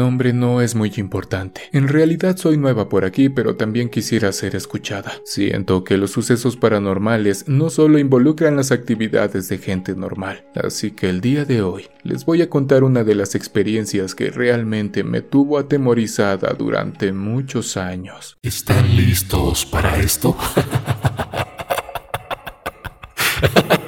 nombre no es muy importante. En realidad soy nueva por aquí, pero también quisiera ser escuchada. Siento que los sucesos paranormales no solo involucran las actividades de gente normal, así que el día de hoy les voy a contar una de las experiencias que realmente me tuvo atemorizada durante muchos años. ¿Están listos para esto?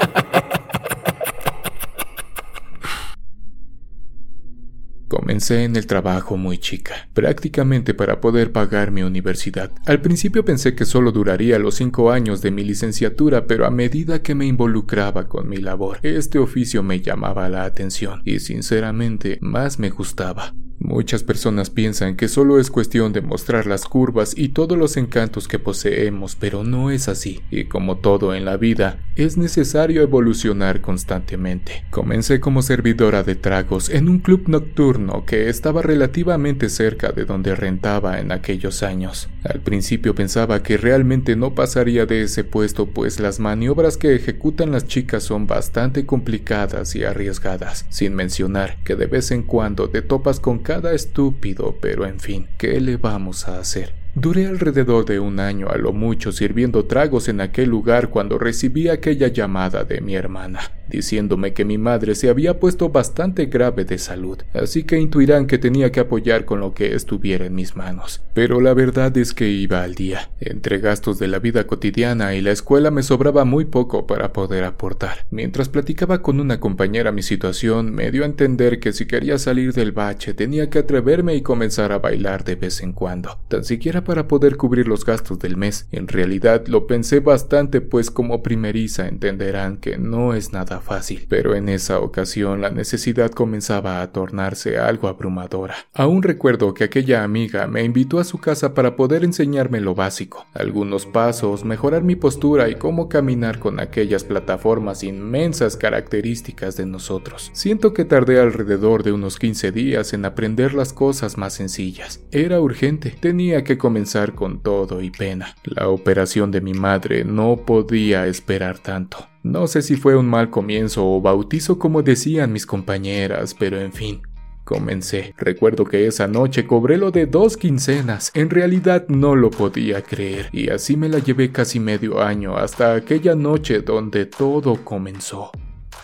Comencé en el trabajo muy chica, prácticamente para poder pagar mi universidad. Al principio pensé que solo duraría los cinco años de mi licenciatura, pero a medida que me involucraba con mi labor, este oficio me llamaba la atención y sinceramente más me gustaba. Muchas personas piensan que solo es cuestión de mostrar las curvas y todos los encantos que poseemos, pero no es así, y como todo en la vida, es necesario evolucionar constantemente. Comencé como servidora de tragos en un club nocturno que estaba relativamente cerca de donde rentaba en aquellos años. Al principio pensaba que realmente no pasaría de ese puesto, pues las maniobras que ejecutan las chicas son bastante complicadas y arriesgadas, sin mencionar que de vez en cuando te topas con cada estúpido, pero en fin, ¿qué le vamos a hacer? Duré alrededor de un año a lo mucho sirviendo tragos en aquel lugar cuando recibí aquella llamada de mi hermana, diciéndome que mi madre se había puesto bastante grave de salud, así que intuirán que tenía que apoyar con lo que estuviera en mis manos. Pero la verdad es que iba al día. Entre gastos de la vida cotidiana y la escuela me sobraba muy poco para poder aportar. Mientras platicaba con una compañera mi situación, me dio a entender que si quería salir del bache tenía que atreverme y comenzar a bailar de vez en cuando, tan siquiera para poder cubrir los gastos del mes. En realidad lo pensé bastante pues como primeriza entenderán que no es nada fácil, pero en esa ocasión la necesidad comenzaba a tornarse algo abrumadora. Aún recuerdo que aquella amiga me invitó a su casa para poder enseñarme lo básico, algunos pasos, mejorar mi postura y cómo caminar con aquellas plataformas inmensas características de nosotros. Siento que tardé alrededor de unos 15 días en aprender las cosas más sencillas. Era urgente, tenía que comenzar con todo y pena. La operación de mi madre no podía esperar tanto. No sé si fue un mal comienzo o bautizo como decían mis compañeras, pero en fin, Comencé. Recuerdo que esa noche cobré lo de dos quincenas. En realidad no lo podía creer. Y así me la llevé casi medio año hasta aquella noche donde todo comenzó.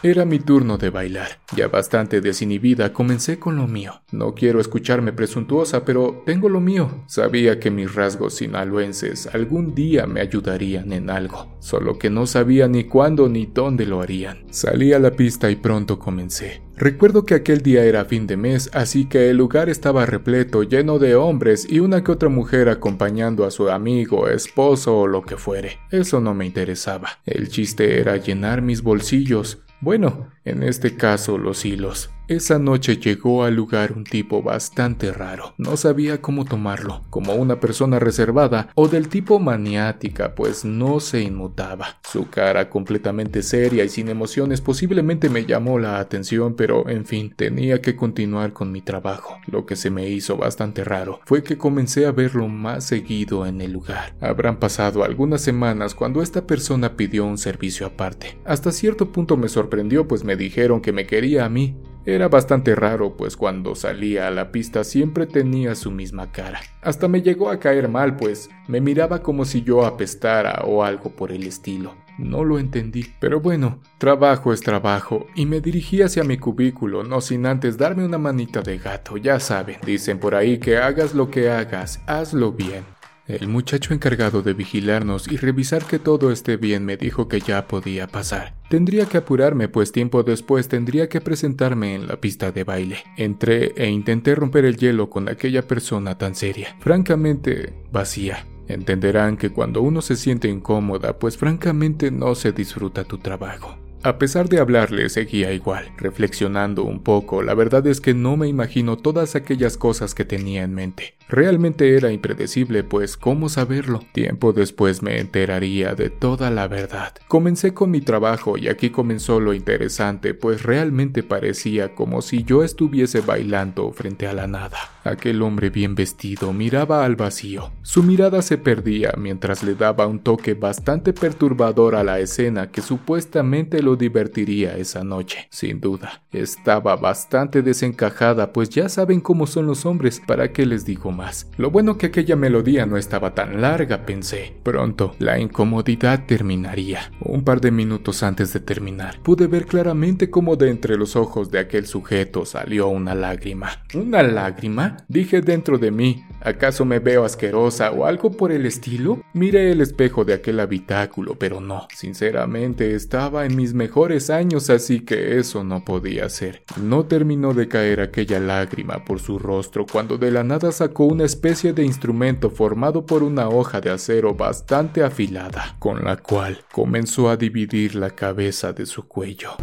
Era mi turno de bailar. Ya bastante desinhibida, comencé con lo mío. No quiero escucharme presuntuosa, pero tengo lo mío. Sabía que mis rasgos sinaloenses algún día me ayudarían en algo, solo que no sabía ni cuándo ni dónde lo harían. Salí a la pista y pronto comencé. Recuerdo que aquel día era fin de mes, así que el lugar estaba repleto, lleno de hombres y una que otra mujer acompañando a su amigo, esposo o lo que fuere. Eso no me interesaba. El chiste era llenar mis bolsillos. Bueno, en este caso los hilos. Esa noche llegó al lugar un tipo bastante raro. No sabía cómo tomarlo, como una persona reservada o del tipo maniática, pues no se inmutaba. Su cara completamente seria y sin emociones posiblemente me llamó la atención, pero en fin, tenía que continuar con mi trabajo. Lo que se me hizo bastante raro fue que comencé a verlo más seguido en el lugar. Habrán pasado algunas semanas cuando esta persona pidió un servicio aparte. Hasta cierto punto me sorprendió, pues me dijeron que me quería a mí. Era bastante raro, pues cuando salía a la pista siempre tenía su misma cara. Hasta me llegó a caer mal, pues me miraba como si yo apestara o algo por el estilo. No lo entendí, pero bueno, trabajo es trabajo, y me dirigí hacia mi cubículo, no sin antes darme una manita de gato, ya saben, dicen por ahí que hagas lo que hagas, hazlo bien. El muchacho encargado de vigilarnos y revisar que todo esté bien me dijo que ya podía pasar. Tendría que apurarme, pues tiempo después tendría que presentarme en la pista de baile. Entré e intenté romper el hielo con aquella persona tan seria, francamente vacía. Entenderán que cuando uno se siente incómoda, pues francamente no se disfruta tu trabajo. A pesar de hablarle, seguía igual, reflexionando un poco. La verdad es que no me imagino todas aquellas cosas que tenía en mente. Realmente era impredecible, pues ¿cómo saberlo? Tiempo después me enteraría de toda la verdad. Comencé con mi trabajo y aquí comenzó lo interesante, pues realmente parecía como si yo estuviese bailando frente a la nada. Aquel hombre bien vestido miraba al vacío. Su mirada se perdía mientras le daba un toque bastante perturbador a la escena que supuestamente lo divertiría esa noche, sin duda. Estaba bastante desencajada, pues ya saben cómo son los hombres, ¿para qué les digo más? Lo bueno que aquella melodía no estaba tan larga, pensé. Pronto, la incomodidad terminaría. Un par de minutos antes de terminar, pude ver claramente cómo de entre los ojos de aquel sujeto salió una lágrima. ¿Una lágrima? Dije dentro de mí. ¿Acaso me veo asquerosa o algo por el estilo? Miré el espejo de aquel habitáculo, pero no. Sinceramente, estaba en mis mejores años, así que eso no podía ser. No terminó de caer aquella lágrima por su rostro cuando de la nada sacó una especie de instrumento formado por una hoja de acero bastante afilada, con la cual comenzó a dividir la cabeza de su cuello.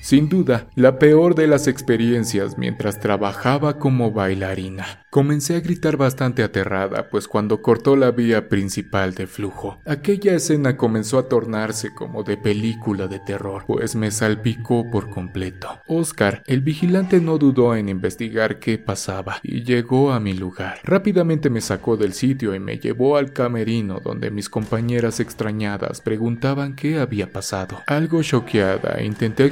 Sin duda, la peor de las experiencias mientras trabajaba como bailarina. Comencé a gritar bastante aterrada, pues cuando cortó la vía principal de flujo, aquella escena comenzó a tornarse como de película de terror, pues me salpicó por completo. Oscar, el vigilante, no dudó en investigar qué pasaba y llegó a mi lugar. Rápidamente me sacó del sitio y me llevó al camerino donde mis compañeras extrañadas preguntaban qué había pasado. Algo choqueada, intenté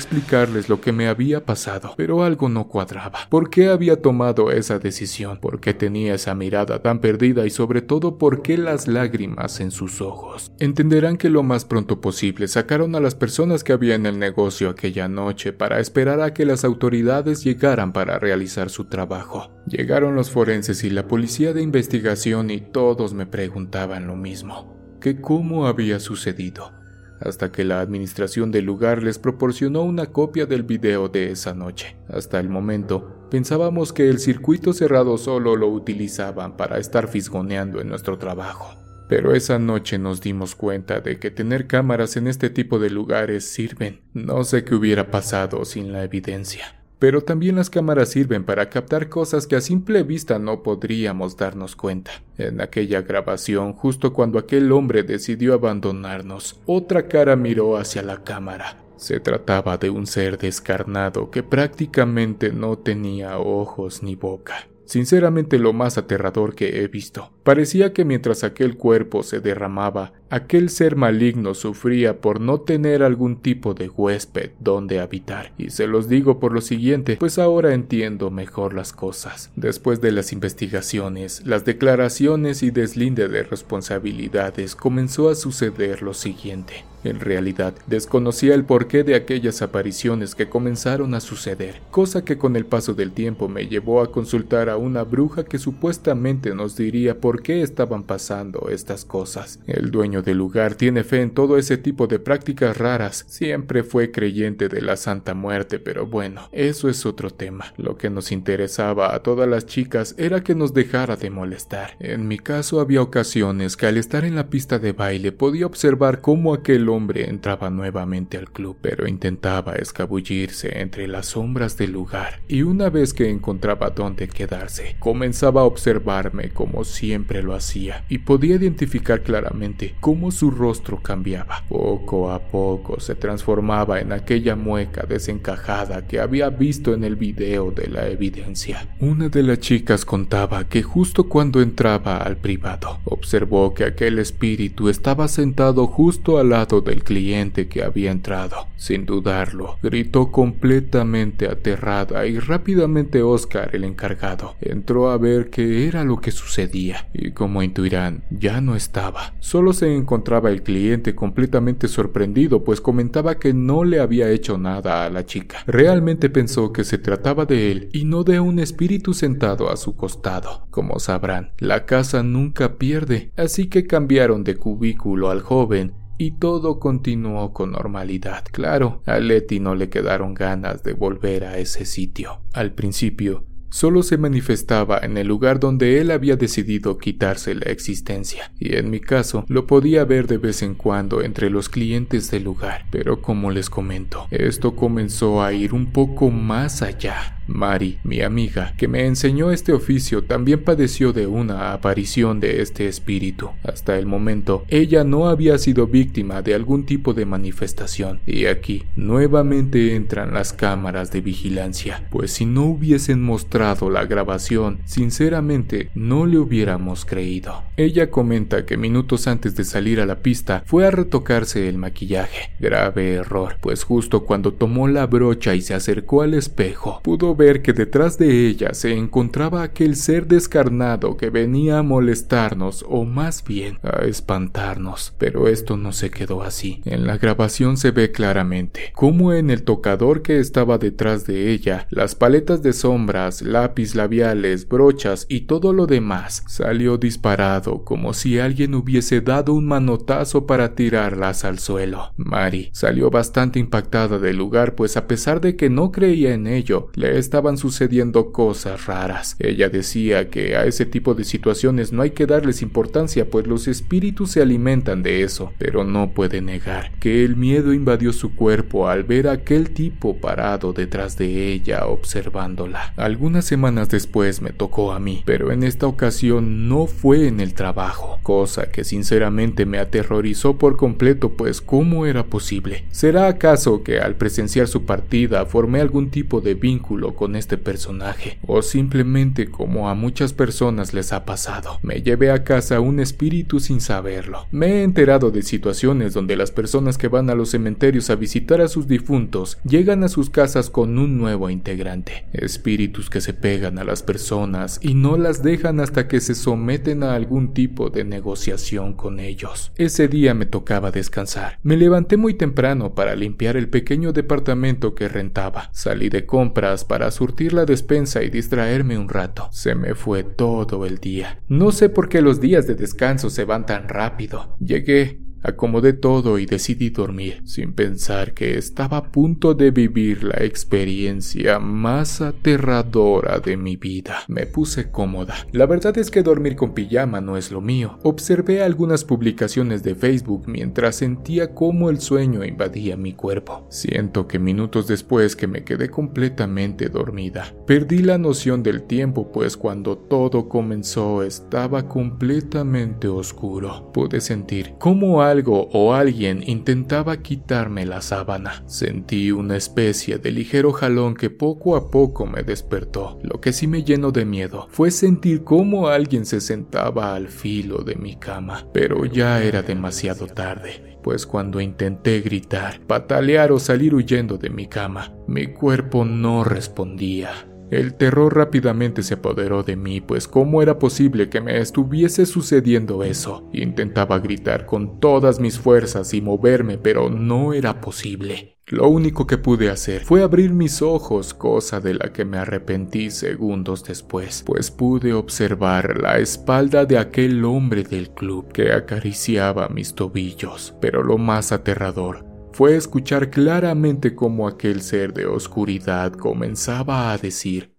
lo que me había pasado, pero algo no cuadraba. ¿Por qué había tomado esa decisión? por qué tenía esa mirada tan perdida y sobre todo por qué las lágrimas en sus ojos. Entenderán que lo más pronto posible sacaron a las personas que había en el negocio aquella noche para esperar a que las autoridades llegaran para realizar su trabajo. Llegaron los forenses y la policía de investigación y todos me preguntaban lo mismo, que cómo había sucedido hasta que la administración del lugar les proporcionó una copia del video de esa noche. Hasta el momento, pensábamos que el circuito cerrado solo lo utilizaban para estar fisgoneando en nuestro trabajo. Pero esa noche nos dimos cuenta de que tener cámaras en este tipo de lugares sirven. No sé qué hubiera pasado sin la evidencia. Pero también las cámaras sirven para captar cosas que a simple vista no podríamos darnos cuenta. En aquella grabación, justo cuando aquel hombre decidió abandonarnos, otra cara miró hacia la cámara. Se trataba de un ser descarnado que prácticamente no tenía ojos ni boca. Sinceramente lo más aterrador que he visto. Parecía que mientras aquel cuerpo se derramaba, aquel ser maligno sufría por no tener algún tipo de huésped donde habitar. Y se los digo por lo siguiente, pues ahora entiendo mejor las cosas. Después de las investigaciones, las declaraciones y deslinde de responsabilidades, comenzó a suceder lo siguiente. En realidad, desconocía el porqué de aquellas apariciones que comenzaron a suceder, cosa que con el paso del tiempo me llevó a consultar a una bruja que supuestamente nos diría por qué estaban pasando estas cosas. El dueño del lugar tiene fe en todo ese tipo de prácticas raras, siempre fue creyente de la Santa Muerte, pero bueno, eso es otro tema. Lo que nos interesaba a todas las chicas era que nos dejara de molestar. En mi caso había ocasiones que al estar en la pista de baile podía observar cómo aquel hombre entraba nuevamente al club, pero intentaba escabullirse entre las sombras del lugar, y una vez que encontraba dónde quedarse, comenzaba a observarme como siempre lo hacía, y podía identificar claramente cómo su rostro cambiaba. Poco a poco se transformaba en aquella mueca desencajada que había visto en el video de la evidencia. Una de las chicas contaba que justo cuando entraba al privado, observó que aquel espíritu estaba sentado justo al lado del cliente que había entrado. Sin dudarlo, gritó completamente aterrada y rápidamente Oscar, el encargado, entró a ver qué era lo que sucedía y como intuirán, ya no estaba. Solo se encontraba el cliente completamente sorprendido, pues comentaba que no le había hecho nada a la chica. Realmente pensó que se trataba de él y no de un espíritu sentado a su costado. Como sabrán, la casa nunca pierde, así que cambiaron de cubículo al joven y todo continuó con normalidad. Claro, a Letty no le quedaron ganas de volver a ese sitio. Al principio, solo se manifestaba en el lugar donde él había decidido quitarse la existencia, y en mi caso lo podía ver de vez en cuando entre los clientes del lugar, pero como les comento, esto comenzó a ir un poco más allá. Mari, mi amiga, que me enseñó este oficio, también padeció de una aparición de este espíritu. Hasta el momento, ella no había sido víctima de algún tipo de manifestación. Y aquí, nuevamente entran las cámaras de vigilancia, pues si no hubiesen mostrado la grabación, sinceramente no le hubiéramos creído. Ella comenta que minutos antes de salir a la pista fue a retocarse el maquillaje. Grave error, pues justo cuando tomó la brocha y se acercó al espejo, pudo ver que detrás de ella se encontraba aquel ser descarnado que venía a molestarnos o más bien a espantarnos. Pero esto no se quedó así. En la grabación se ve claramente cómo en el tocador que estaba detrás de ella, las paletas de sombras, lápiz labiales, brochas y todo lo demás salió disparado como si alguien hubiese dado un manotazo para tirarlas al suelo. Mari salió bastante impactada del lugar, pues a pesar de que no creía en ello, le estaban sucediendo cosas raras. Ella decía que a ese tipo de situaciones no hay que darles importancia, pues los espíritus se alimentan de eso, pero no puede negar que el miedo invadió su cuerpo al ver a aquel tipo parado detrás de ella observándola. Algunas semanas después me tocó a mí, pero en esta ocasión no fue en el trabajo, cosa que sinceramente me aterrorizó por completo, pues ¿cómo era posible? ¿Será acaso que al presenciar su partida formé algún tipo de vínculo con este personaje? ¿O simplemente como a muchas personas les ha pasado? Me llevé a casa un espíritu sin saberlo. Me he enterado de situaciones donde las personas que van a los cementerios a visitar a sus difuntos llegan a sus casas con un nuevo integrante. Espíritus que se pegan a las personas y no las dejan hasta que se someten a algún tipo de negociación con ellos. Ese día me tocaba descansar. Me levanté muy temprano para limpiar el pequeño departamento que rentaba. Salí de compras para surtir la despensa y distraerme un rato. Se me fue todo el día. No sé por qué los días de descanso se van tan rápido. Llegué, Acomodé todo y decidí dormir, sin pensar que estaba a punto de vivir la experiencia más aterradora de mi vida. Me puse cómoda. La verdad es que dormir con pijama no es lo mío. Observé algunas publicaciones de Facebook mientras sentía cómo el sueño invadía mi cuerpo. Siento que minutos después que me quedé completamente dormida, perdí la noción del tiempo, pues cuando todo comenzó estaba completamente oscuro. Pude sentir cómo algo o alguien intentaba quitarme la sábana. Sentí una especie de ligero jalón que poco a poco me despertó. Lo que sí me llenó de miedo fue sentir cómo alguien se sentaba al filo de mi cama, pero ya era demasiado tarde pues cuando intenté gritar, patalear o salir huyendo de mi cama, mi cuerpo no respondía. El terror rápidamente se apoderó de mí, pues cómo era posible que me estuviese sucediendo eso. Intentaba gritar con todas mis fuerzas y moverme, pero no era posible. Lo único que pude hacer fue abrir mis ojos, cosa de la que me arrepentí segundos después, pues pude observar la espalda de aquel hombre del club que acariciaba mis tobillos. Pero lo más aterrador fue escuchar claramente cómo aquel ser de oscuridad comenzaba a decir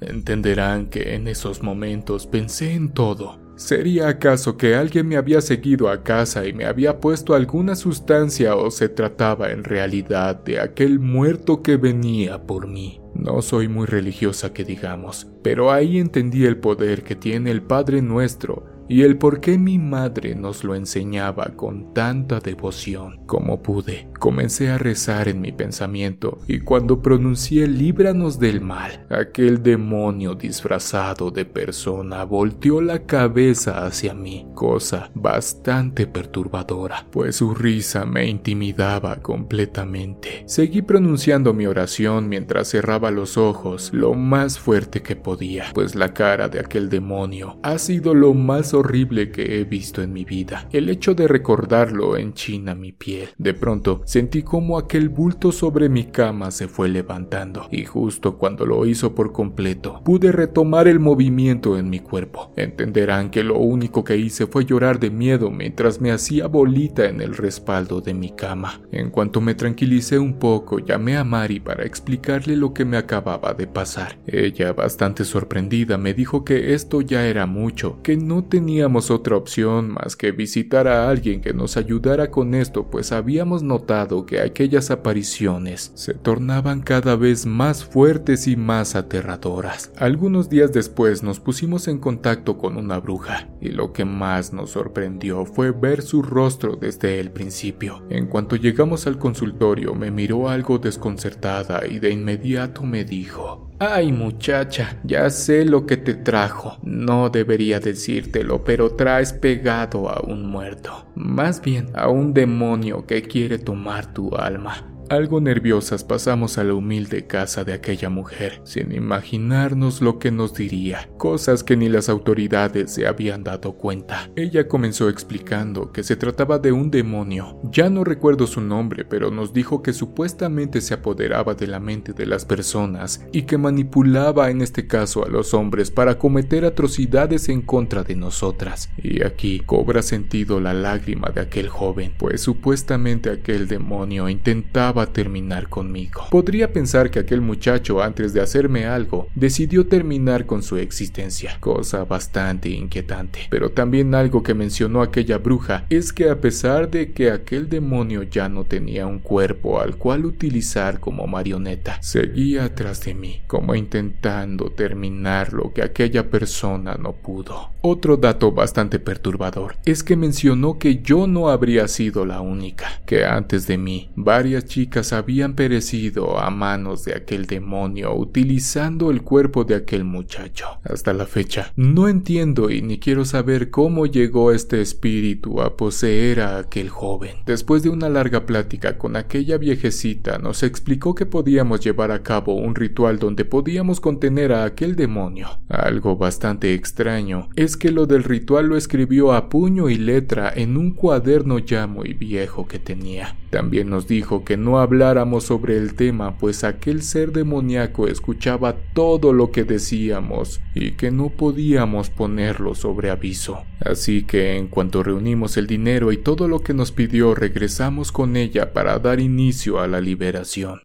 Entenderán que en esos momentos pensé en todo. ¿Sería acaso que alguien me había seguido a casa y me había puesto alguna sustancia o se trataba en realidad de aquel muerto que venía por mí? No soy muy religiosa que digamos, pero ahí entendí el poder que tiene el Padre Nuestro y el por qué mi madre nos lo enseñaba con tanta devoción como pude. Comencé a rezar en mi pensamiento y cuando pronuncié líbranos del mal, aquel demonio disfrazado de persona volteó la cabeza hacia mí, cosa bastante perturbadora, pues su risa me intimidaba completamente. Seguí pronunciando mi oración mientras cerraba los ojos lo más fuerte que podía, pues la cara de aquel demonio ha sido lo más horrible que he visto en mi vida. El hecho de recordarlo enchina mi piel. De pronto sentí como aquel bulto sobre mi cama se fue levantando y justo cuando lo hizo por completo pude retomar el movimiento en mi cuerpo. Entenderán que lo único que hice fue llorar de miedo mientras me hacía bolita en el respaldo de mi cama. En cuanto me tranquilicé un poco, llamé a Mari para explicarle lo que me acababa de pasar. Ella, bastante sorprendida, me dijo que esto ya era mucho, que no tenía teníamos otra opción más que visitar a alguien que nos ayudara con esto, pues habíamos notado que aquellas apariciones se tornaban cada vez más fuertes y más aterradoras. Algunos días después nos pusimos en contacto con una bruja, y lo que más nos sorprendió fue ver su rostro desde el principio. En cuanto llegamos al consultorio me miró algo desconcertada y de inmediato me dijo, Ay muchacha, ya sé lo que te trajo. No debería decírtelo, pero traes pegado a un muerto. Más bien a un demonio que quiere tomar tu alma. Algo nerviosas pasamos a la humilde casa de aquella mujer, sin imaginarnos lo que nos diría, cosas que ni las autoridades se habían dado cuenta. Ella comenzó explicando que se trataba de un demonio. Ya no recuerdo su nombre, pero nos dijo que supuestamente se apoderaba de la mente de las personas y que manipulaba en este caso a los hombres para cometer atrocidades en contra de nosotras. Y aquí cobra sentido la lágrima de aquel joven, pues supuestamente aquel demonio intentaba terminar conmigo. Podría pensar que aquel muchacho antes de hacerme algo decidió terminar con su existencia, cosa bastante inquietante. Pero también algo que mencionó aquella bruja es que a pesar de que aquel demonio ya no tenía un cuerpo al cual utilizar como marioneta, seguía atrás de mí, como intentando terminar lo que aquella persona no pudo. Otro dato bastante perturbador es que mencionó que yo no habría sido la única, que antes de mí varias chicas habían perecido a manos de aquel demonio utilizando el cuerpo de aquel muchacho. Hasta la fecha, no entiendo y ni quiero saber cómo llegó este espíritu a poseer a aquel joven. Después de una larga plática con aquella viejecita, nos explicó que podíamos llevar a cabo un ritual donde podíamos contener a aquel demonio. Algo bastante extraño es que lo del ritual lo escribió a puño y letra en un cuaderno ya muy viejo que tenía. También nos dijo que no habláramos sobre el tema, pues aquel ser demoníaco escuchaba todo lo que decíamos y que no podíamos ponerlo sobre aviso. Así que en cuanto reunimos el dinero y todo lo que nos pidió, regresamos con ella para dar inicio a la liberación.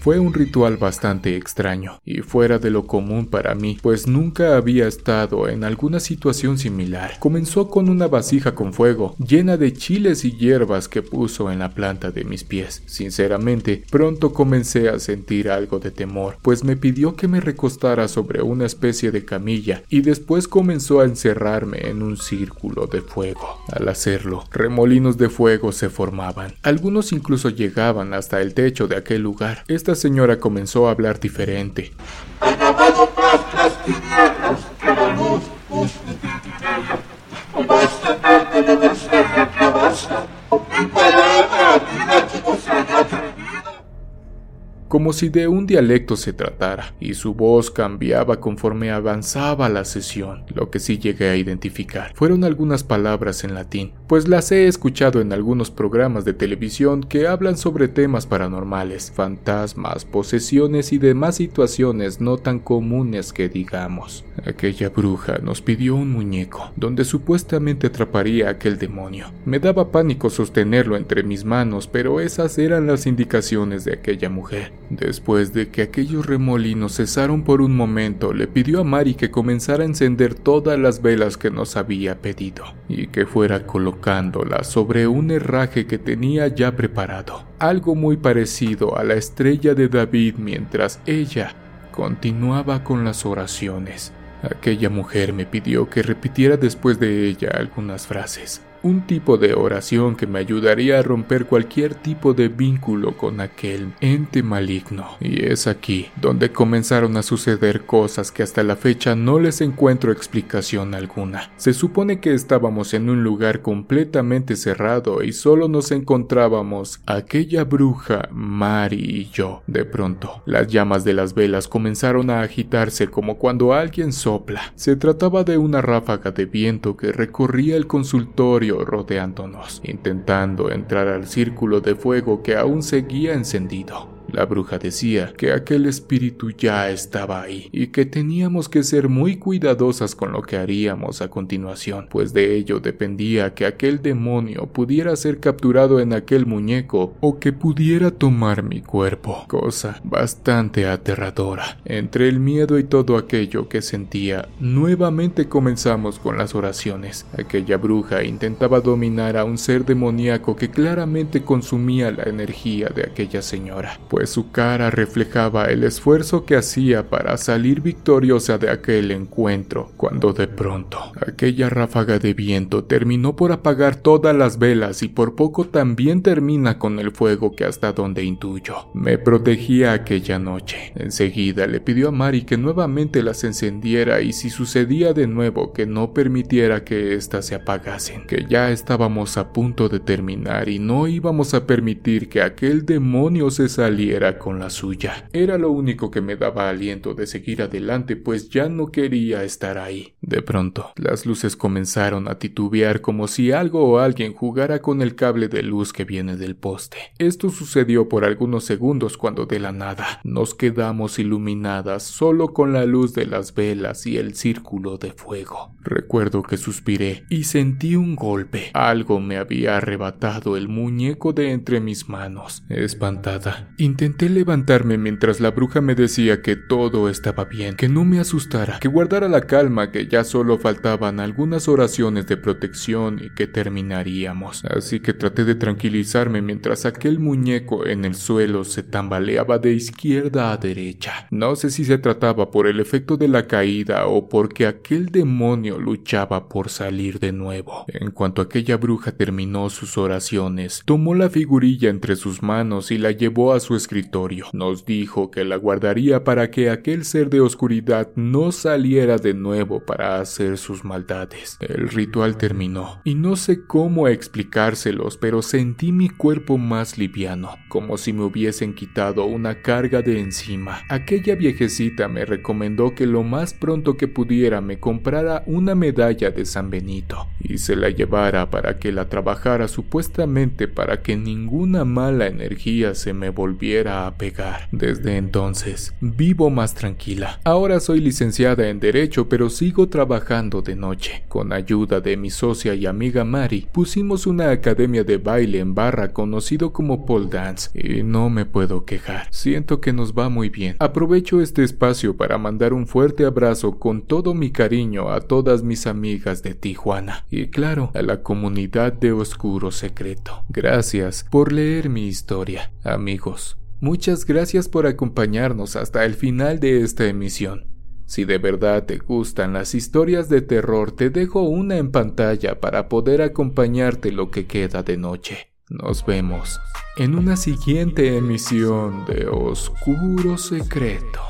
Fue un ritual bastante extraño y fuera de lo común para mí, pues nunca había estado en alguna situación similar. Comenzó con una vasija con fuego, llena de chiles y hierbas que puso en la planta de mis pies. Sinceramente, pronto comencé a sentir algo de temor, pues me pidió que me recostara sobre una especie de camilla y después comenzó a encerrarme en un círculo de fuego. Al hacerlo, remolinos de fuego se formaban. Algunos incluso llegaban hasta el techo de aquel lugar señora comenzó a hablar diferente. Como si de un dialecto se tratara, y su voz cambiaba conforme avanzaba la sesión. Lo que sí llegué a identificar fueron algunas palabras en latín, pues las he escuchado en algunos programas de televisión que hablan sobre temas paranormales, fantasmas, posesiones y demás situaciones no tan comunes que digamos. Aquella bruja nos pidió un muñeco, donde supuestamente atraparía a aquel demonio. Me daba pánico sostenerlo entre mis manos, pero esas eran las indicaciones de aquella mujer. Después de que aquellos remolinos cesaron por un momento, le pidió a Mari que comenzara a encender todas las velas que nos había pedido y que fuera colocándolas sobre un herraje que tenía ya preparado, algo muy parecido a la estrella de David mientras ella continuaba con las oraciones. Aquella mujer me pidió que repitiera después de ella algunas frases un tipo de oración que me ayudaría a romper cualquier tipo de vínculo con aquel ente maligno. Y es aquí donde comenzaron a suceder cosas que hasta la fecha no les encuentro explicación alguna. Se supone que estábamos en un lugar completamente cerrado y solo nos encontrábamos aquella bruja, Mari y yo. De pronto, las llamas de las velas comenzaron a agitarse como cuando alguien sopla. Se trataba de una ráfaga de viento que recorría el consultorio rodeándonos, intentando entrar al círculo de fuego que aún seguía encendido. La bruja decía que aquel espíritu ya estaba ahí y que teníamos que ser muy cuidadosas con lo que haríamos a continuación, pues de ello dependía que aquel demonio pudiera ser capturado en aquel muñeco o que pudiera tomar mi cuerpo, cosa bastante aterradora. Entre el miedo y todo aquello que sentía, nuevamente comenzamos con las oraciones. Aquella bruja intentaba dominar a un ser demoníaco que claramente consumía la energía de aquella señora, pues su cara reflejaba el esfuerzo que hacía para salir victoriosa de aquel encuentro, cuando de pronto aquella ráfaga de viento terminó por apagar todas las velas y por poco también termina con el fuego que hasta donde intuyo. Me protegía aquella noche. Enseguida le pidió a Mari que nuevamente las encendiera y si sucedía de nuevo que no permitiera que éstas se apagasen, que ya estábamos a punto de terminar y no íbamos a permitir que aquel demonio se saliera con la suya. Era lo único que me daba aliento de seguir adelante, pues ya no quería estar ahí. De pronto, las luces comenzaron a titubear como si algo o alguien jugara con el cable de luz que viene del poste. Esto sucedió por algunos segundos cuando de la nada nos quedamos iluminadas solo con la luz de las velas y el círculo de fuego. Recuerdo que suspiré y sentí un golpe. Algo me había arrebatado el muñeco de entre mis manos. Espantada, intenté levantarme mientras la bruja me decía que todo estaba bien, que no me asustara, que guardara la calma, que ya solo faltaban algunas oraciones de protección y que terminaríamos. Así que traté de tranquilizarme mientras aquel muñeco en el suelo se tambaleaba de izquierda a derecha. No sé si se trataba por el efecto de la caída o porque aquel demonio luchaba por salir de nuevo. En cuanto aquella bruja terminó sus oraciones, tomó la figurilla entre sus manos y la llevó a su escritorio. Nos dijo que la guardaría para que aquel ser de oscuridad no saliera de nuevo para hacer sus maldades. El ritual terminó y no sé cómo explicárselos, pero sentí mi cuerpo más liviano, como si me hubiesen quitado una carga de encima. Aquella viejecita me recomendó que lo más pronto que pudiera me comprara una medalla de San Benito y se la llevara para que la trabajara supuestamente para que ninguna mala energía se me a pegar. Desde entonces vivo más tranquila. Ahora soy licenciada en Derecho, pero sigo trabajando de noche. Con ayuda de mi socia y amiga Mari, pusimos una academia de baile en barra conocido como pole dance y no me puedo quejar. Siento que nos va muy bien. Aprovecho este espacio para mandar un fuerte abrazo con todo mi cariño a todas mis amigas de Tijuana y claro, a la comunidad de Oscuro Secreto. Gracias por leer mi historia, amigos. Muchas gracias por acompañarnos hasta el final de esta emisión. Si de verdad te gustan las historias de terror, te dejo una en pantalla para poder acompañarte lo que queda de noche. Nos vemos en una siguiente emisión de Oscuro Secreto.